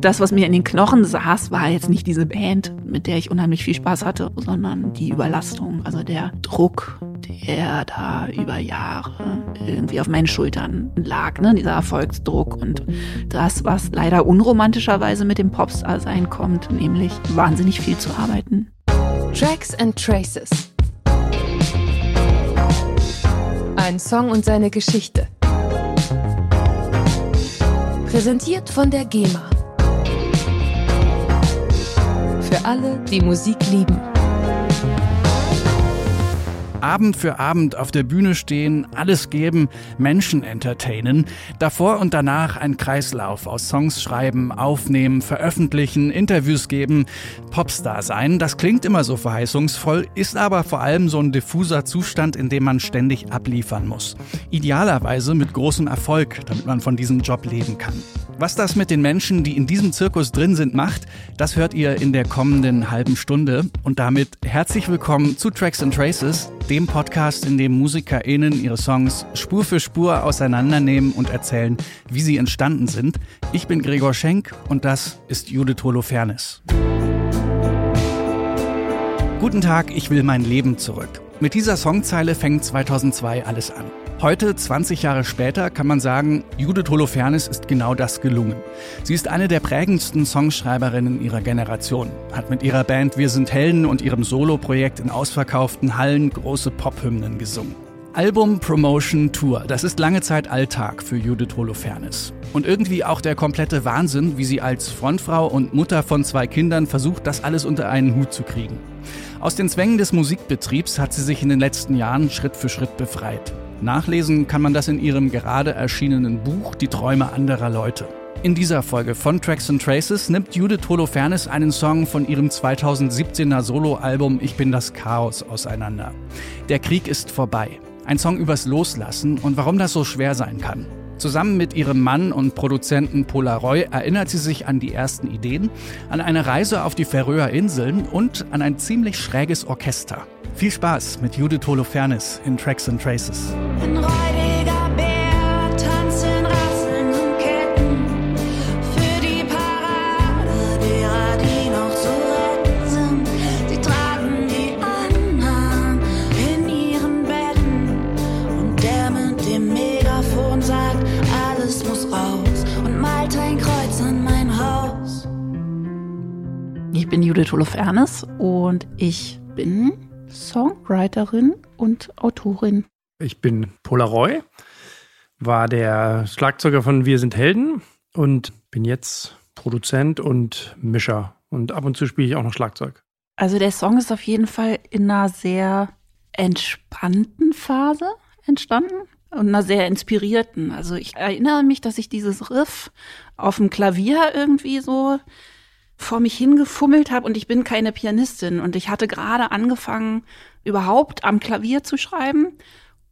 Das, was mir in den Knochen saß, war jetzt nicht diese Band, mit der ich unheimlich viel Spaß hatte, sondern die Überlastung, also der Druck, der da über Jahre irgendwie auf meinen Schultern lag, ne? dieser Erfolgsdruck und das, was leider unromantischerweise mit dem Popstar-Sein kommt, nämlich wahnsinnig viel zu arbeiten. Tracks and Traces. Ein Song und seine Geschichte. Präsentiert von der GEMA. Für alle, die Musik lieben. Abend für Abend auf der Bühne stehen, alles geben, Menschen entertainen, davor und danach ein Kreislauf aus Songs schreiben, aufnehmen, veröffentlichen, Interviews geben, Popstar sein, das klingt immer so verheißungsvoll, ist aber vor allem so ein diffuser Zustand, in dem man ständig abliefern muss. Idealerweise mit großem Erfolg, damit man von diesem Job leben kann. Was das mit den Menschen, die in diesem Zirkus drin sind, macht, das hört ihr in der kommenden halben Stunde. Und damit herzlich willkommen zu Tracks and Traces, dem Podcast, in dem MusikerInnen ihre Songs Spur für Spur auseinandernehmen und erzählen, wie sie entstanden sind. Ich bin Gregor Schenk und das ist Judith Holofernes. Guten Tag, ich will mein Leben zurück. Mit dieser Songzeile fängt 2002 alles an. Heute, 20 Jahre später, kann man sagen, Judith Holofernes ist genau das gelungen. Sie ist eine der prägendsten Songschreiberinnen ihrer Generation, hat mit ihrer Band Wir sind Helden und ihrem Soloprojekt in ausverkauften Hallen große Pophymnen gesungen. Album, Promotion, Tour, das ist lange Zeit Alltag für Judith Holofernes. Und irgendwie auch der komplette Wahnsinn, wie sie als Frontfrau und Mutter von zwei Kindern versucht, das alles unter einen Hut zu kriegen. Aus den Zwängen des Musikbetriebs hat sie sich in den letzten Jahren Schritt für Schritt befreit. Nachlesen kann man das in ihrem gerade erschienenen Buch Die Träume anderer Leute. In dieser Folge von Tracks and Traces nimmt Judith Holofernes einen Song von ihrem 2017er Soloalbum Ich bin das Chaos auseinander. Der Krieg ist vorbei. Ein Song übers Loslassen und warum das so schwer sein kann. Zusammen mit ihrem Mann und Produzenten Polaroy erinnert sie sich an die ersten Ideen, an eine Reise auf die Färöer Inseln und an ein ziemlich schräges Orchester. Viel Spaß mit Judith Holofernes in Tracks and Traces. Bin Judith Holofernes und ich bin Songwriterin und Autorin. Ich bin Polaroy, war der Schlagzeuger von Wir sind Helden und bin jetzt Produzent und Mischer. Und ab und zu spiele ich auch noch Schlagzeug. Also der Song ist auf jeden Fall in einer sehr entspannten Phase entstanden und einer sehr inspirierten. Also ich erinnere mich, dass ich dieses Riff auf dem Klavier irgendwie so vor mich hingefummelt habe und ich bin keine Pianistin und ich hatte gerade angefangen, überhaupt am Klavier zu schreiben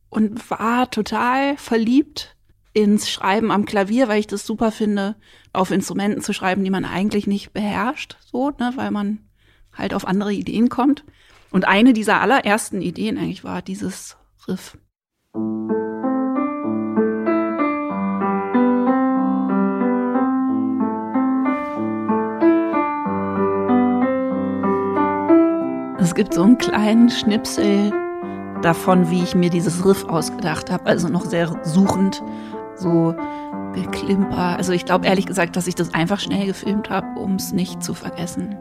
und war total verliebt ins Schreiben am Klavier, weil ich das super finde, auf Instrumenten zu schreiben, die man eigentlich nicht beherrscht, so, ne, weil man halt auf andere Ideen kommt. Und eine dieser allerersten Ideen eigentlich war dieses Riff. Es gibt so einen kleinen Schnipsel davon, wie ich mir dieses Riff ausgedacht habe. Also noch sehr suchend, so geklimper. Also ich glaube ehrlich gesagt, dass ich das einfach schnell gefilmt habe, um es nicht zu vergessen.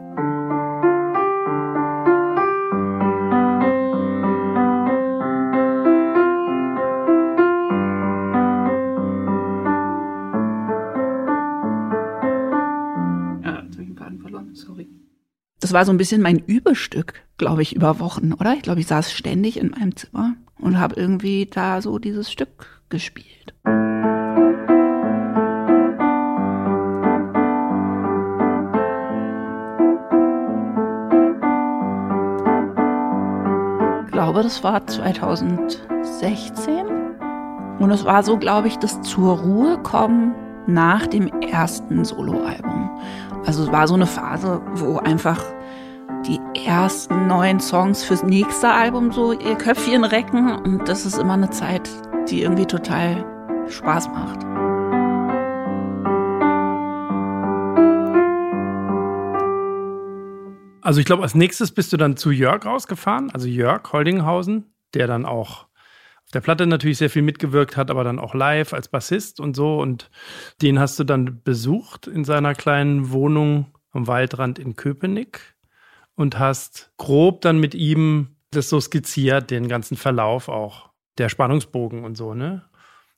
das war so ein bisschen mein Übestück, glaube ich, über Wochen, oder? Ich glaube, ich saß ständig in meinem Zimmer und habe irgendwie da so dieses Stück gespielt. Ich glaube, das war 2016. Und es war so, glaube ich, das zur Ruhe kommen nach dem ersten Soloalbum. Also es war so eine Phase, wo einfach ersten neuen Songs fürs nächste Album so ihr Köpfchen recken. Und das ist immer eine Zeit, die irgendwie total Spaß macht. Also ich glaube, als nächstes bist du dann zu Jörg rausgefahren, also Jörg Holdinghausen, der dann auch auf der Platte natürlich sehr viel mitgewirkt hat, aber dann auch live als Bassist und so. Und den hast du dann besucht in seiner kleinen Wohnung am Waldrand in Köpenick und hast grob dann mit ihm das so skizziert, den ganzen Verlauf auch, der Spannungsbogen und so, ne?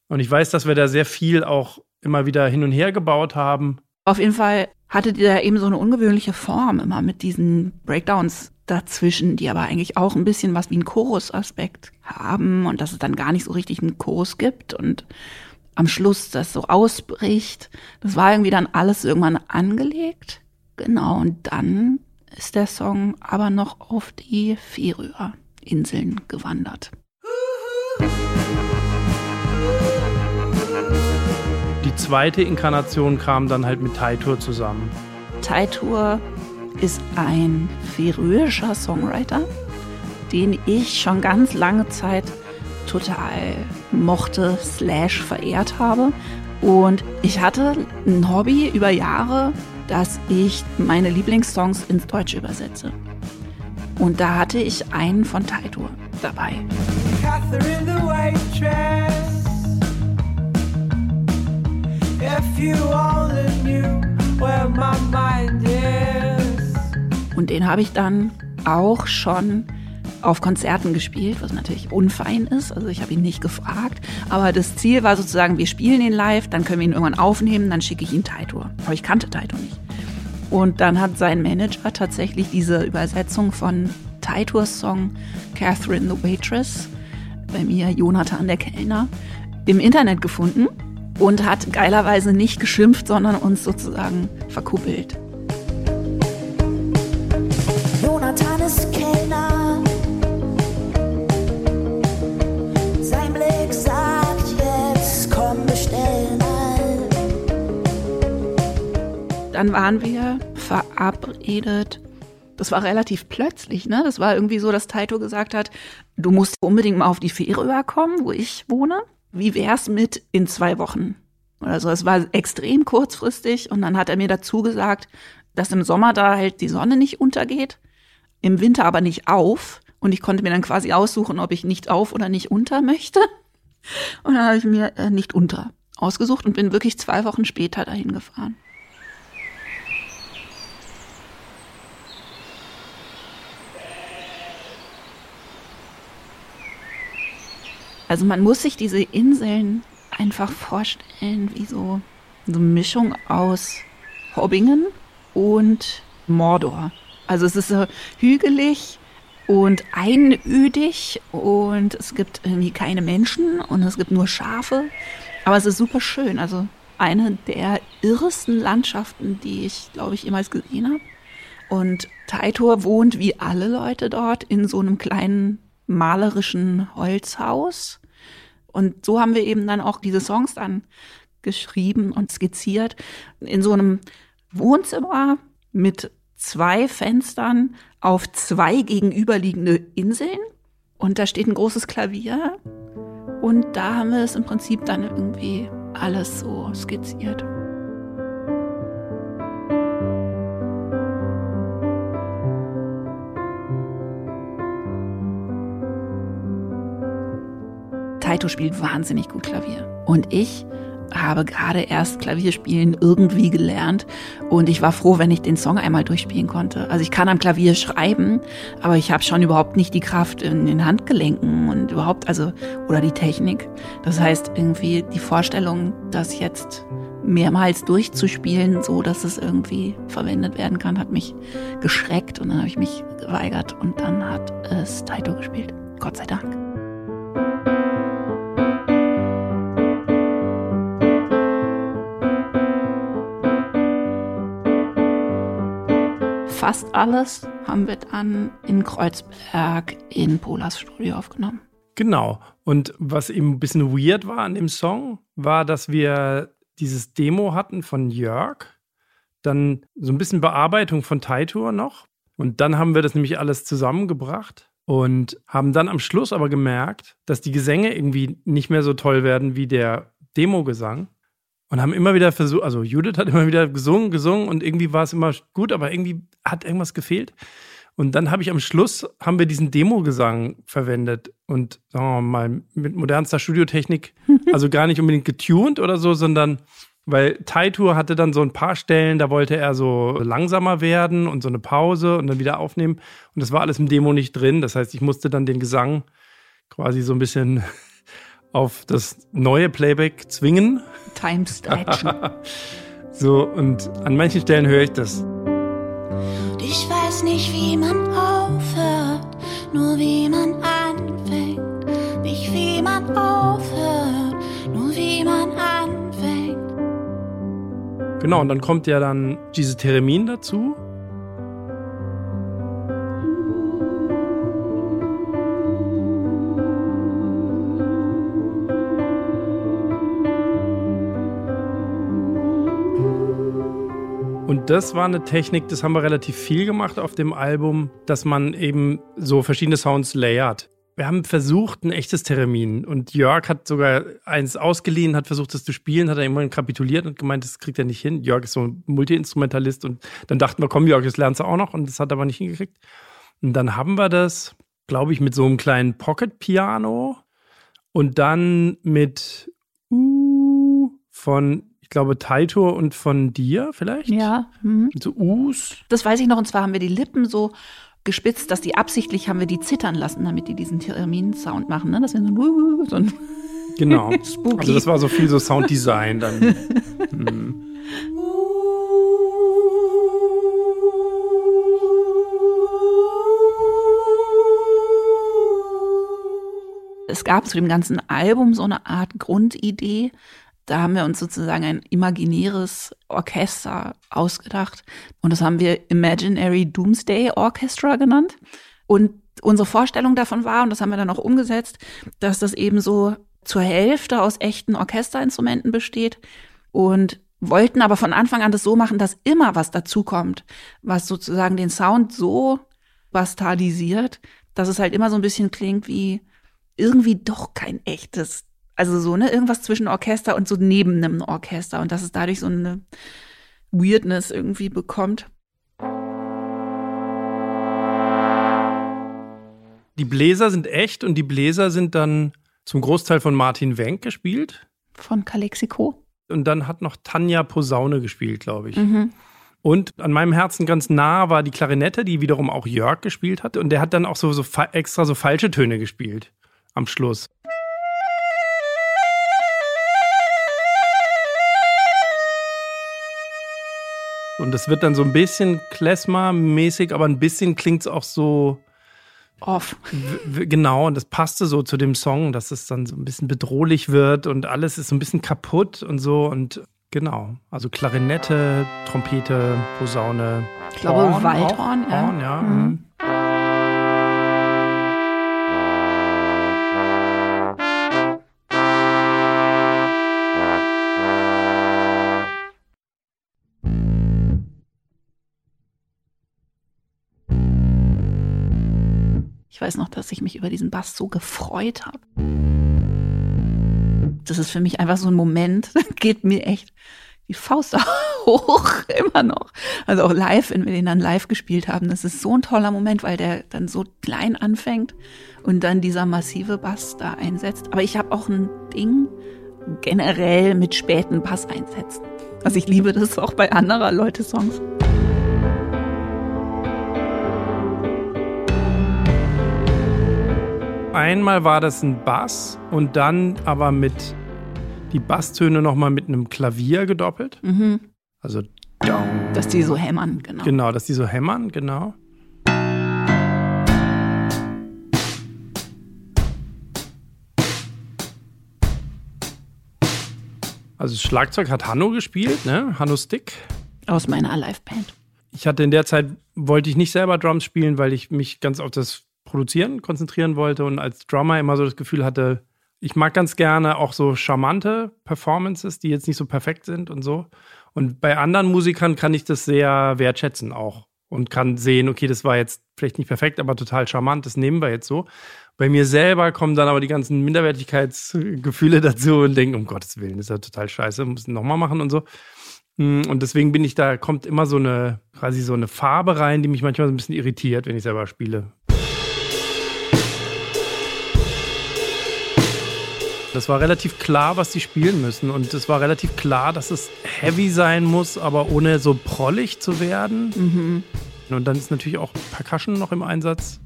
Und ich weiß, dass wir da sehr viel auch immer wieder hin und her gebaut haben. Auf jeden Fall hattet ihr da eben so eine ungewöhnliche Form immer mit diesen Breakdowns dazwischen, die aber eigentlich auch ein bisschen was wie ein Chorus-Aspekt haben und dass es dann gar nicht so richtig einen Chorus gibt und am Schluss das so ausbricht. Das war irgendwie dann alles irgendwann angelegt. Genau, und dann ist der Song aber noch auf die Färöer-Inseln gewandert. Die zweite Inkarnation kam dann halt mit Taitur zusammen. Taitur ist ein färöischer Songwriter, den ich schon ganz lange Zeit total mochte, slash verehrt habe. Und ich hatte ein Hobby über Jahre, dass ich meine Lieblingssongs ins Deutsche übersetze. Und da hatte ich einen von Taitur dabei. Catherine the Waitress If you only knew where my mind is. Und den habe ich dann auch schon auf Konzerten gespielt, was natürlich unfein ist. Also ich habe ihn nicht gefragt. Aber das Ziel war sozusagen, wir spielen ihn live, dann können wir ihn irgendwann aufnehmen, dann schicke ich ihn Taitor. Aber ich kannte Taitor nicht. Und dann hat sein Manager tatsächlich diese Übersetzung von Taitors Song Catherine the Waitress, bei mir Jonathan der Kellner, im Internet gefunden und hat geilerweise nicht geschimpft, sondern uns sozusagen verkuppelt. Dann waren wir verabredet. Das war relativ plötzlich, ne? Das war irgendwie so, dass Taito gesagt hat, du musst unbedingt mal auf die Fähre überkommen, wo ich wohne. Wie wär's mit in zwei Wochen? Oder so. Es war extrem kurzfristig und dann hat er mir dazu gesagt, dass im Sommer da halt die Sonne nicht untergeht, im Winter aber nicht auf. Und ich konnte mir dann quasi aussuchen, ob ich nicht auf oder nicht unter möchte. Und dann habe ich mir äh, nicht unter ausgesucht und bin wirklich zwei Wochen später dahin gefahren. Also man muss sich diese Inseln einfach vorstellen wie so, eine Mischung aus Hobbingen und Mordor. Also es ist so hügelig und einödig und es gibt irgendwie keine Menschen und es gibt nur Schafe. Aber es ist super schön. Also eine der irresten Landschaften, die ich, glaube ich, jemals gesehen habe. Und Taitor wohnt wie alle Leute dort in so einem kleinen malerischen Holzhaus. Und so haben wir eben dann auch diese Songs dann geschrieben und skizziert in so einem Wohnzimmer mit zwei Fenstern auf zwei gegenüberliegende Inseln. Und da steht ein großes Klavier. Und da haben wir es im Prinzip dann irgendwie alles so skizziert. Taito spielt wahnsinnig gut Klavier. Und ich habe gerade erst Klavierspielen irgendwie gelernt und ich war froh, wenn ich den Song einmal durchspielen konnte. Also ich kann am Klavier schreiben, aber ich habe schon überhaupt nicht die Kraft in den Handgelenken und überhaupt, also, oder die Technik. Das heißt, irgendwie die Vorstellung, das jetzt mehrmals durchzuspielen, so dass es irgendwie verwendet werden kann, hat mich geschreckt und dann habe ich mich geweigert und dann hat es Taito gespielt. Gott sei Dank. Fast alles haben wir dann in Kreuzberg in Polas Studio aufgenommen. Genau. Und was eben ein bisschen weird war an dem Song, war, dass wir dieses Demo hatten von Jörg, dann so ein bisschen Bearbeitung von Taitur noch. Und dann haben wir das nämlich alles zusammengebracht und haben dann am Schluss aber gemerkt, dass die Gesänge irgendwie nicht mehr so toll werden wie der Demo-Gesang. Und haben immer wieder versucht, also Judith hat immer wieder gesungen, gesungen und irgendwie war es immer gut, aber irgendwie hat irgendwas gefehlt. Und dann habe ich am Schluss, haben wir diesen Demo-Gesang verwendet und sagen wir mal mit modernster Studiotechnik, also gar nicht unbedingt getuned oder so, sondern weil Taitur hatte dann so ein paar Stellen, da wollte er so langsamer werden und so eine Pause und dann wieder aufnehmen. Und das war alles im Demo nicht drin. Das heißt, ich musste dann den Gesang quasi so ein bisschen auf das neue Playback zwingen. Time Stretchen. so, und an manchen Stellen höre ich das. Ich weiß nicht, wie man aufhört, nur wie man anfängt. Nicht wie man aufhört, nur wie man anfängt. Genau, und dann kommt ja dann diese Theremin dazu. Und das war eine Technik, das haben wir relativ viel gemacht auf dem Album, dass man eben so verschiedene Sounds layert. Wir haben versucht, ein echtes Theremin. Und Jörg hat sogar eins ausgeliehen, hat versucht, das zu spielen, hat er irgendwann kapituliert und gemeint, das kriegt er nicht hin. Jörg ist so ein Multi-Instrumentalist. Und dann dachten wir, komm, Jörg, das lernst du auch noch. Und das hat er aber nicht hingekriegt. Und dann haben wir das, glaube ich, mit so einem kleinen Pocket-Piano und dann mit uh, von glaube, Taito und von dir vielleicht? Ja. Mhm. So Us. Das weiß ich noch. Und zwar haben wir die Lippen so gespitzt, dass die absichtlich haben wir die zittern lassen, damit die diesen Termin-Sound machen. Ne? Das wir so, so ein Genau. Spooky. Also das war so viel so Sounddesign dann. hm. Es gab zu dem ganzen Album so eine Art Grundidee, da haben wir uns sozusagen ein imaginäres Orchester ausgedacht und das haben wir Imaginary Doomsday Orchestra genannt. Und unsere Vorstellung davon war, und das haben wir dann auch umgesetzt, dass das eben so zur Hälfte aus echten Orchesterinstrumenten besteht und wollten aber von Anfang an das so machen, dass immer was dazukommt, was sozusagen den Sound so bastardisiert, dass es halt immer so ein bisschen klingt wie irgendwie doch kein echtes also so, ne, irgendwas zwischen Orchester und so neben einem Orchester und dass es dadurch so eine Weirdness irgendwie bekommt. Die Bläser sind echt und die Bläser sind dann zum Großteil von Martin Wenk gespielt. Von Calexico. Und dann hat noch Tanja Posaune gespielt, glaube ich. Mhm. Und an meinem Herzen ganz nah war die Klarinette, die wiederum auch Jörg gespielt hat. Und der hat dann auch so, so extra so falsche Töne gespielt am Schluss. Und es wird dann so ein bisschen Klezmer-mäßig, aber ein bisschen klingt es auch so off. Genau, und das passte so zu dem Song, dass es dann so ein bisschen bedrohlich wird und alles ist so ein bisschen kaputt und so. Und genau, also Klarinette, Trompete, Posaune. Ich glaube, Waldhorn, ja. Horn, ja. Mhm. Ich weiß noch, dass ich mich über diesen Bass so gefreut habe. Das ist für mich einfach so ein Moment, da geht mir echt die Faust hoch, immer noch. Also auch live, wenn wir den dann live gespielt haben, das ist so ein toller Moment, weil der dann so klein anfängt und dann dieser massive Bass da einsetzt. Aber ich habe auch ein Ding generell mit späten Bass einsetzen. Also ich liebe das auch bei anderer Leute Songs. Einmal war das ein Bass und dann aber mit die Basstöne nochmal mit einem Klavier gedoppelt. Mhm. Also dass die so hämmern, genau. Genau, dass die so hämmern, genau. Also das Schlagzeug hat Hanno gespielt, ne? Hanno Stick. Aus meiner Live-Band. Ich hatte in der Zeit, wollte ich nicht selber Drums spielen, weil ich mich ganz auf das Produzieren konzentrieren wollte und als Drummer immer so das Gefühl hatte, ich mag ganz gerne auch so charmante Performances, die jetzt nicht so perfekt sind und so. Und bei anderen Musikern kann ich das sehr wertschätzen auch und kann sehen, okay, das war jetzt vielleicht nicht perfekt, aber total charmant, das nehmen wir jetzt so. Bei mir selber kommen dann aber die ganzen Minderwertigkeitsgefühle dazu und denken, um Gottes Willen, das ist ja total scheiße, muss nochmal machen und so. Mm, Und deswegen bin ich da, kommt immer so eine, quasi so eine Farbe rein, die mich manchmal so ein bisschen irritiert, wenn ich selber spiele. Das war relativ klar, was die spielen müssen. Und es war relativ klar, dass es heavy sein muss, aber ohne so prollig zu werden. Und dann ist natürlich auch Percussion noch im Einsatz.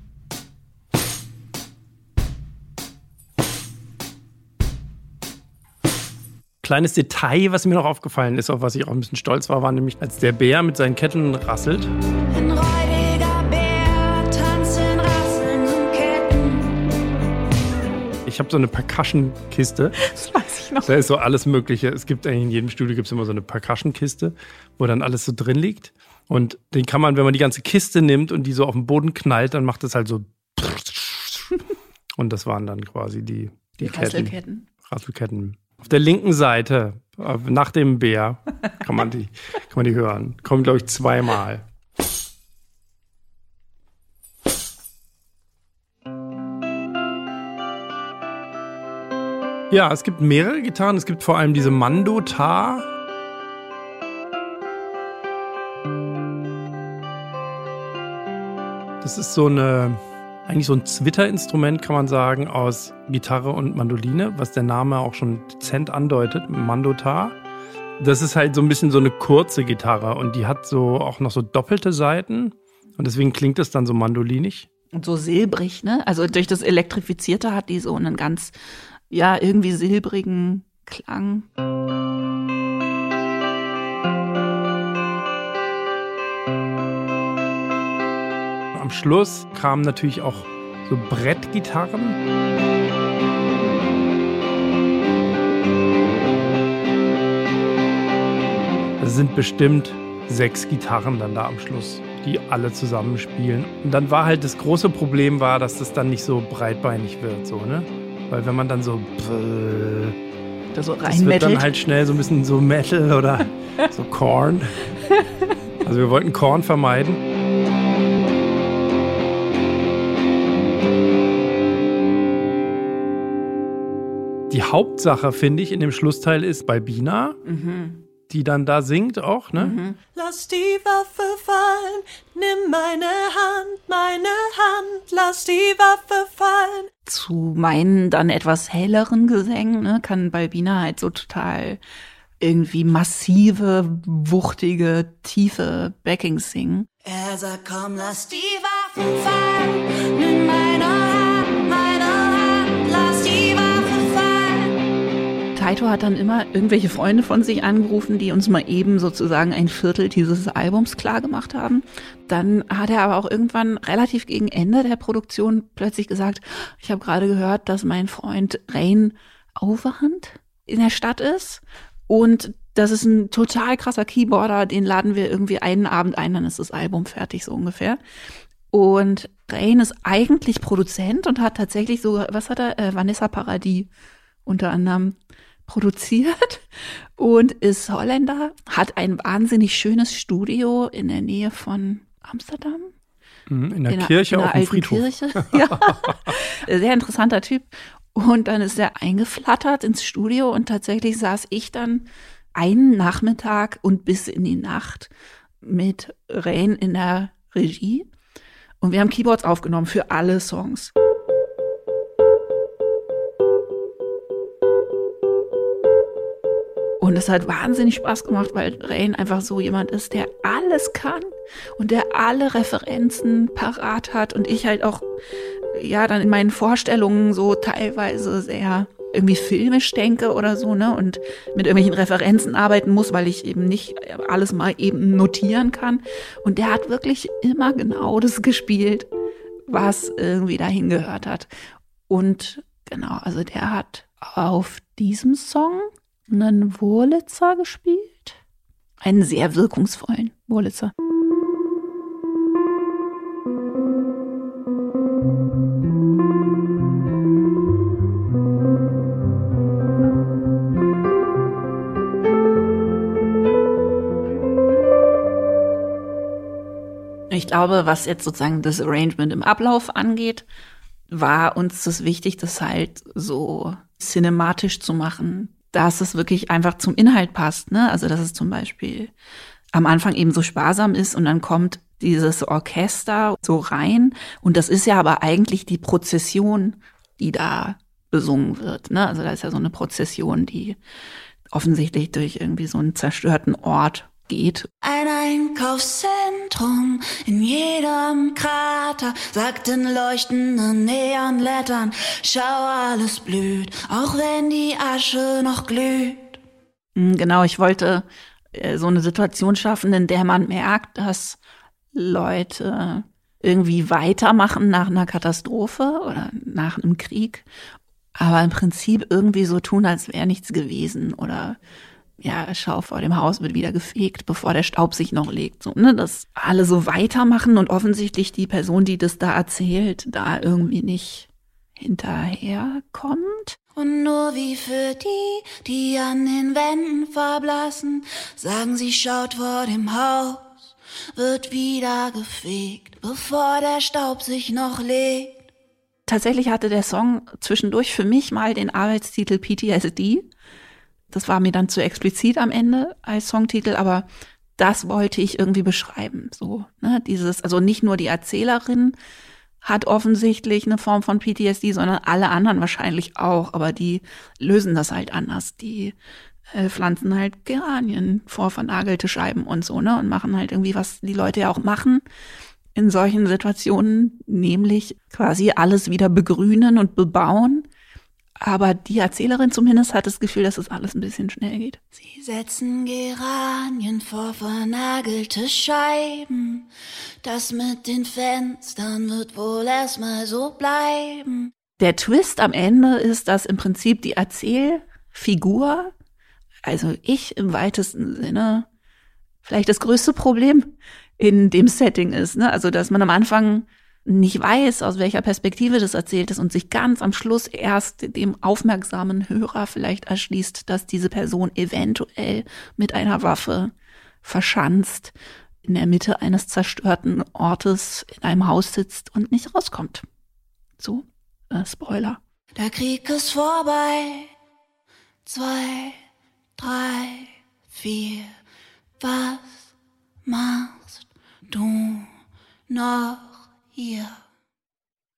Kleines Detail, was mir noch aufgefallen ist, auf was ich auch ein bisschen stolz war, war nämlich, als der Bär mit seinen Ketten rasselt. Ich habe so eine Percussion-Kiste. Das weiß ich noch. Da ist so alles Mögliche. Es gibt eigentlich in jedem Studio gibt's immer so eine Percussion-Kiste, wo dann alles so drin liegt. Und den kann man, wenn man die ganze Kiste nimmt und die so auf den Boden knallt, dann macht es halt so. Und das waren dann quasi die, die, Die Ketten. Rasselketten. Rasselketten. Auf der linken Seite, nach dem Bär, kann man die, kann man die hören. Kommen, glaube ich, zweimal. Ja, es gibt mehrere Gitarren. Es gibt vor allem diese Mando-Tar. Das ist so eine, eigentlich so ein Zwitterinstrument, kann man sagen, aus Gitarre und Mandoline, was der Name auch schon dezent andeutet, Mandotar. Das ist halt so ein bisschen so eine kurze Gitarre und die hat so auch noch so doppelte Seiten und deswegen klingt es dann so mandolinig. Und so silbrig, ne? Also durch das Elektrifizierte hat die so einen ganz, ja, irgendwie silbrigen Klang. Am Schluss kamen natürlich auch so Brettgitarren. Es sind bestimmt sechs Gitarren dann da am Schluss, die alle zusammen spielen. Und dann war halt das große Problem war, dass das dann nicht so breitbeinig wird, so, ne? Weil wenn man dann so Da so das wird dann halt schnell so ein bisschen so Metal oder so Korn. Also wir wollten Korn vermeiden. Die Hauptsache, finde ich, in dem Schlussteil ist bei Bina, die dann da singt auch, ne? Lass die Waffe fallen, nimm meine Hand, meine Hand, lass die Waffe fallen. zu meinen dann etwas helleren Gesängen, ne, kann Balbina halt so total irgendwie massive, wuchtige, tiefe Backings singen. Er sagt, komm, lass die Waffen fallen. Nimm meine Hand, Taito hat dann immer irgendwelche Freunde von sich angerufen, die uns mal eben sozusagen ein Viertel dieses Albums klar gemacht haben. Dann hat er aber auch irgendwann relativ gegen Ende der Produktion plötzlich gesagt, ich habe gerade gehört, dass mein Freund Rain Overhand in der Stadt ist und das ist ein total krasser Keyboarder, den laden wir irgendwie einen Abend ein, dann ist das Album fertig, so ungefähr. Und Rain ist eigentlich Produzent und hat tatsächlich sogar, was hat er, äh, Vanessa Paradis unter anderem produziert und ist Holländer, hat ein wahnsinnig schönes Studio in der Nähe von Amsterdam. Mhm, In der In Kirche in auf der dem alten Friedhof. Kirche. Ja. Sehr interessanter Typ. Und dann ist er eingeflattert ins Studio und tatsächlich saß ich dann einen Nachmittag und bis in die Nacht mit Rain in der Regie. Und wir haben Keyboards aufgenommen für alle Songs. Und es hat wahnsinnig Spaß gemacht, weil Rain einfach so jemand ist, der alles kann und der alle Referenzen parat hat und ich halt auch, ja, dann in meinen Vorstellungen so teilweise sehr irgendwie filmisch denke oder so, ne, und mit irgendwelchen Referenzen arbeiten muss, weil ich eben nicht alles mal eben notieren kann. Und der hat wirklich immer genau das gespielt, was irgendwie dahin gehört hat. Und genau, also der hat auf diesem Song einen Wurlitzer gespielt. Einen sehr wirkungsvollen Wurlitzer. Ich glaube, was jetzt sozusagen das Arrangement im Ablauf angeht, war uns das wichtig, das halt so cinematisch zu machen, dass es wirklich einfach zum Inhalt passt. Ne? Also dass es zum Beispiel am Anfang eben so sparsam ist und dann kommt dieses Orchester so rein. Und das ist ja aber eigentlich die Prozession, die da besungen wird. Ne? Also da ist ja so eine Prozession, die offensichtlich durch irgendwie so einen zerstörten Ort geht. Ein Einkaufszentrum in jedem Krater sagt in leuchtenden Neonlettern, schau alles blüht, auch wenn die Asche noch glüht. Hm, genau, ich wollte äh, so eine Situation schaffen, in der man merkt, dass Leute irgendwie weitermachen nach einer Katastrophe oder nach einem Krieg, aber im Prinzip irgendwie so tun, als wäre nichts gewesen oder ja, schau, vor dem Haus wird wieder gefegt, bevor der Staub sich noch legt. So, ne, dass alle so weitermachen und offensichtlich die Person, die das da erzählt, da irgendwie nicht hinterherkommt. Und nur wie für die, die an den Wänden verblassen, sagen sie, schaut vor dem Haus, wird wieder gefegt, bevor der Staub sich noch legt. Tatsächlich hatte der Song zwischendurch für mich mal den Arbeitstitel PTSD. Das war mir dann zu explizit am Ende als Songtitel, aber das wollte ich irgendwie beschreiben. So, ne, dieses, also nicht nur die Erzählerin hat offensichtlich eine Form von PTSD, sondern alle anderen wahrscheinlich auch, aber die lösen das halt anders. Die äh, pflanzen halt Geranien vor vernagelte Scheiben und so, ne, und machen halt irgendwie, was die Leute ja auch machen in solchen Situationen, nämlich quasi alles wieder begrünen und bebauen aber die Erzählerin zumindest hat das Gefühl, dass es das alles ein bisschen schnell geht. Sie setzen Geranien vor vernagelte Scheiben. Das mit den Fenstern wird wohl erstmal so bleiben. Der Twist am Ende ist, dass im Prinzip die Erzählfigur, also ich im weitesten Sinne, vielleicht das größte Problem in dem Setting ist. Ne? Also, dass man am Anfang nicht weiß, aus welcher Perspektive das erzählt ist und sich ganz am Schluss erst dem aufmerksamen Hörer vielleicht erschließt, dass diese Person eventuell mit einer Waffe verschanzt in der Mitte eines zerstörten Ortes in einem Haus sitzt und nicht rauskommt. So, äh, Spoiler. Der Krieg ist vorbei. Zwei, drei, vier. Was machst du noch? Hier.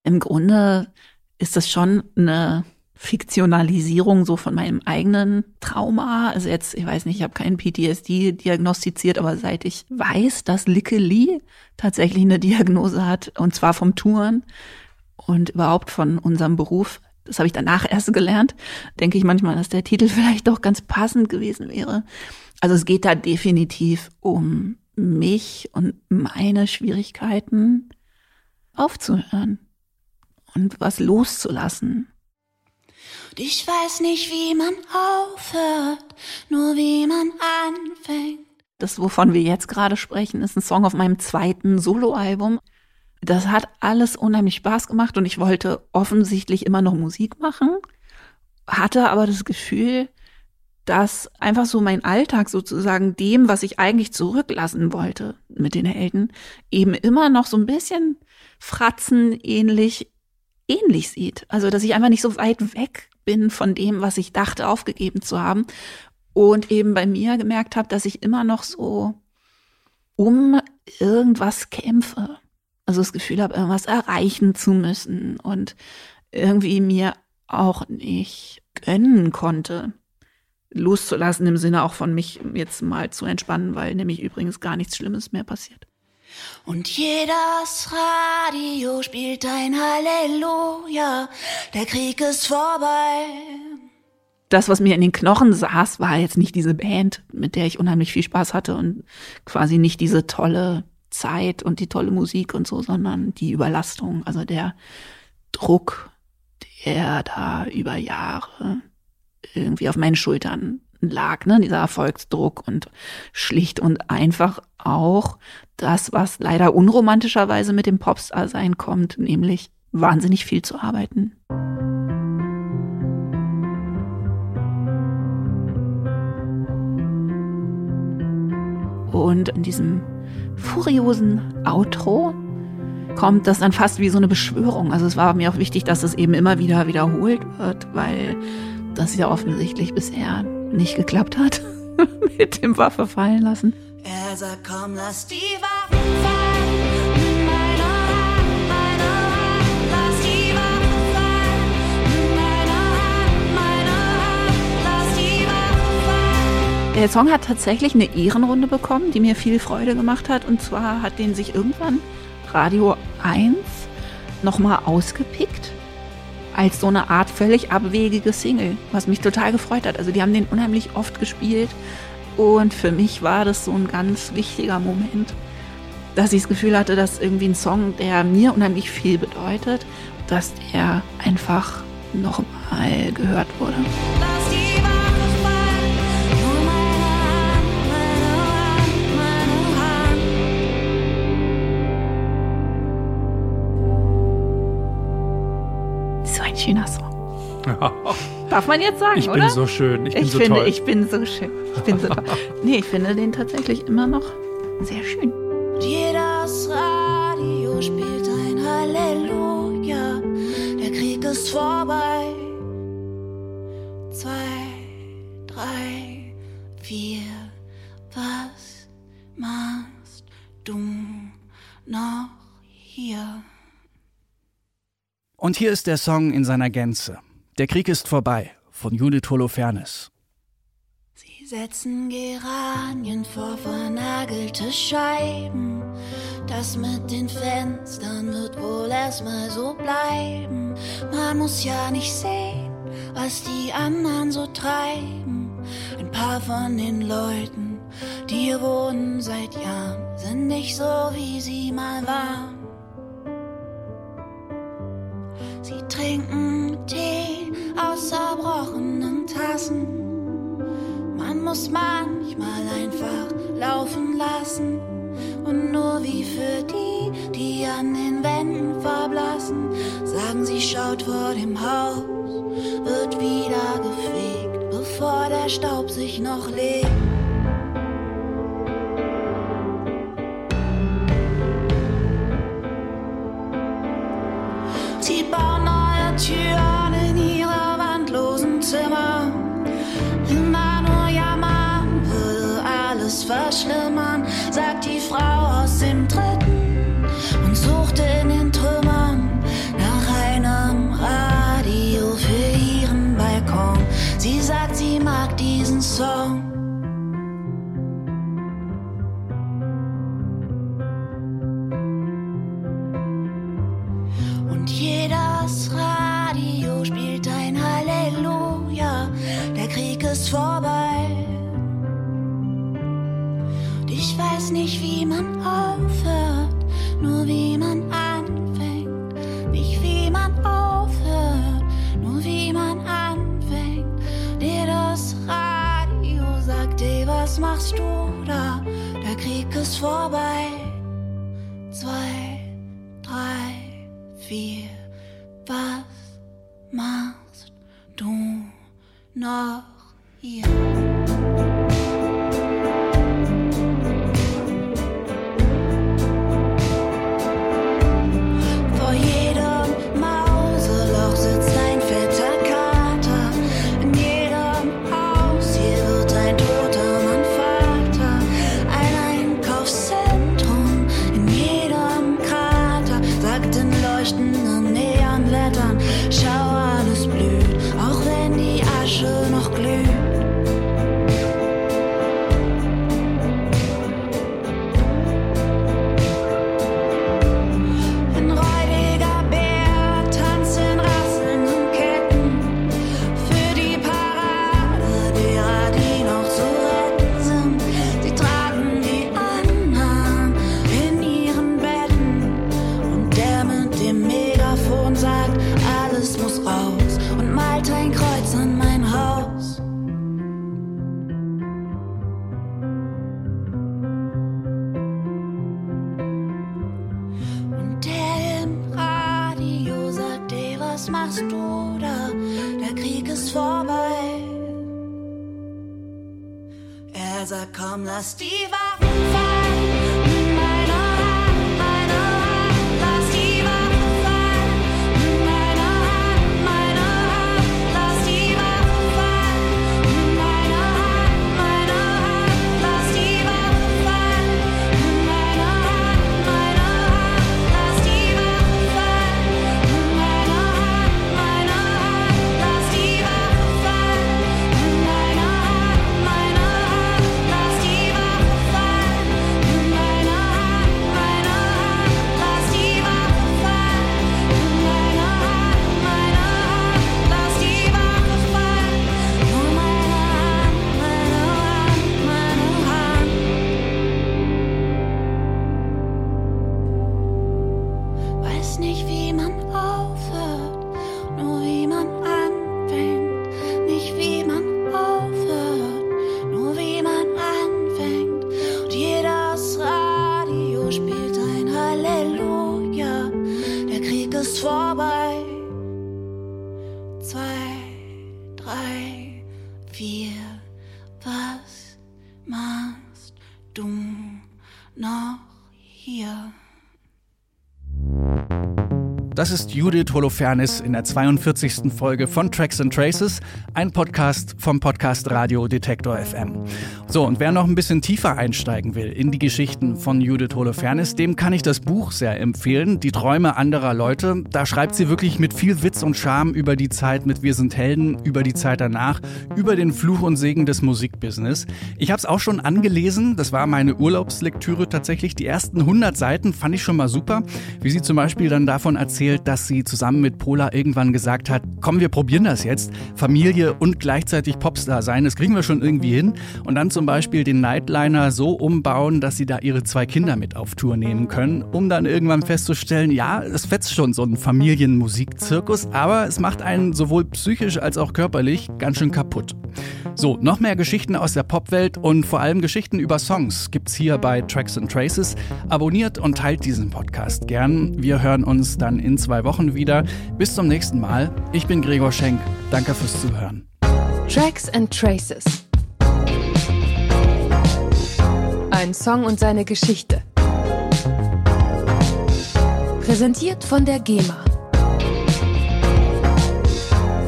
Im Grunde ist das schon eine Fiktionalisierung so von meinem eigenen Trauma. Also jetzt, ich weiß nicht, ich habe keinen PTSD diagnostiziert, aber seit ich weiß, dass Licke Lee tatsächlich eine Diagnose hat, und zwar vom Touren und überhaupt von unserem Beruf, das habe ich danach erst gelernt, denke ich manchmal, dass der Titel vielleicht doch ganz passend gewesen wäre. Also es geht da definitiv um mich und meine Schwierigkeiten aufzuhören und was loszulassen. Ich weiß nicht, wie man aufhört, nur wie man anfängt. Das, wovon wir jetzt gerade sprechen, ist ein Song auf meinem zweiten Soloalbum. Das hat alles unheimlich Spaß gemacht und ich wollte offensichtlich immer noch Musik machen, hatte aber das Gefühl, dass einfach so mein Alltag sozusagen dem, was ich eigentlich zurücklassen wollte mit den Helden, eben immer noch so ein bisschen Fratzen ähnlich, ähnlich sieht. Also, dass ich einfach nicht so weit weg bin von dem, was ich dachte, aufgegeben zu haben. Und eben bei mir gemerkt habe, dass ich immer noch so um irgendwas kämpfe. Also das Gefühl habe, irgendwas erreichen zu müssen und irgendwie mir auch nicht gönnen konnte loszulassen im Sinne auch von mich jetzt mal zu entspannen, weil nämlich übrigens gar nichts Schlimmes mehr passiert. Und jedes Radio spielt ein Halleluja, der Krieg ist vorbei. Das, was mir in den Knochen saß, war jetzt nicht diese Band, mit der ich unheimlich viel Spaß hatte und quasi nicht diese tolle Zeit und die tolle Musik und so, sondern die Überlastung, also der Druck, der da über Jahre irgendwie auf meinen Schultern lag, ne, dieser Erfolgsdruck und schlicht und einfach auch das, was leider unromantischerweise mit dem Popstar-Sein kommt, nämlich wahnsinnig viel zu arbeiten. Und in diesem furiosen Outro kommt das dann fast wie so eine Beschwörung. Also es war mir auch wichtig, dass es eben immer wieder wiederholt wird, weil das ja offensichtlich bisher nicht geklappt hat mit dem Waffe fallen lassen. Er sagt, komm, lass die Waffen fallen. Der Song hat tatsächlich eine Ehrenrunde bekommen, die mir viel Freude gemacht hat. Und zwar hat den sich irgendwann Radio 1 nochmal ausgepickt als so eine Art völlig abwegige Single, was mich total gefreut hat. Also die haben den unheimlich oft gespielt und für mich war das so ein ganz wichtiger Moment, dass ich das Gefühl hatte, dass irgendwie ein Song, der mir unheimlich viel bedeutet, dass der einfach nochmal gehört wurde. So ein schöner Song. Darf man jetzt sagen, Ich oder? bin so schön. Ich bin ich so finde, toll. ich bin so schön. Ich bin so toll. Nee, ich finde den tatsächlich immer noch sehr schön. Jedes Radio spielt ein Halleluja. Der Krieg ist vorbei. Zwei, drei, vier. Was machst du noch hier? Und hier ist der Song in seiner Gänze. Der Krieg ist vorbei von Judith Holofernes. Sie setzen Geranien vor vernagelte Scheiben. Das mit den Fenstern wird wohl erstmal so bleiben. Man muss ja nicht sehen, was die anderen so treiben. Ein paar von den Leuten, die hier wohnen seit Jahren, sind nicht so, wie sie mal waren. Trinken Tee aus zerbrochenen Tassen. Man muss manchmal einfach laufen lassen. Und nur wie für die, die an den Wänden verblassen, sagen sie, schaut vor dem Haus, wird wieder gefegt, bevor der Staub sich noch legt. Was machst du da? Der Krieg ist vorbei. Er sagt, komm, lass die Waffen fallen. wie man auf Das ist Judith Holofernes in der 42. Folge von Tracks and Traces, ein Podcast vom Podcast Radio Detektor FM. So, und wer noch ein bisschen tiefer einsteigen will in die Geschichten von Judith Holofernes, dem kann ich das Buch sehr empfehlen, Die Träume anderer Leute. Da schreibt sie wirklich mit viel Witz und Charme über die Zeit mit Wir sind Helden, über die Zeit danach, über den Fluch und Segen des Musikbusiness. Ich habe es auch schon angelesen, das war meine Urlaubslektüre tatsächlich. Die ersten 100 Seiten fand ich schon mal super, wie sie zum Beispiel dann davon erzählt, erzählt, dass sie zusammen mit Pola irgendwann gesagt hat, komm, wir probieren das jetzt. Familie und gleichzeitig Popstar sein, das kriegen wir schon irgendwie hin. Und dann zum Beispiel den Nightliner so umbauen, dass sie da ihre zwei Kinder mit auf Tour nehmen können, um dann irgendwann festzustellen, ja, es fetzt schon so ein Familienmusikzirkus, aber es macht einen sowohl psychisch als auch körperlich ganz schön kaputt. So, noch mehr Geschichten aus der Popwelt und vor allem Geschichten über Songs gibt's hier bei Tracks and Traces. Abonniert und teilt diesen Podcast gern. Wir hören uns dann in zwei Wochen wieder. Bis zum nächsten Mal. Ich bin Gregor Schenk. Danke fürs Zuhören. Tracks and Traces. Ein Song und seine Geschichte. Präsentiert von der GEMA.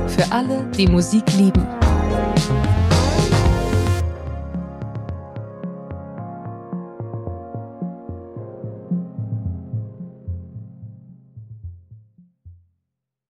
Für alle, die Musik lieben.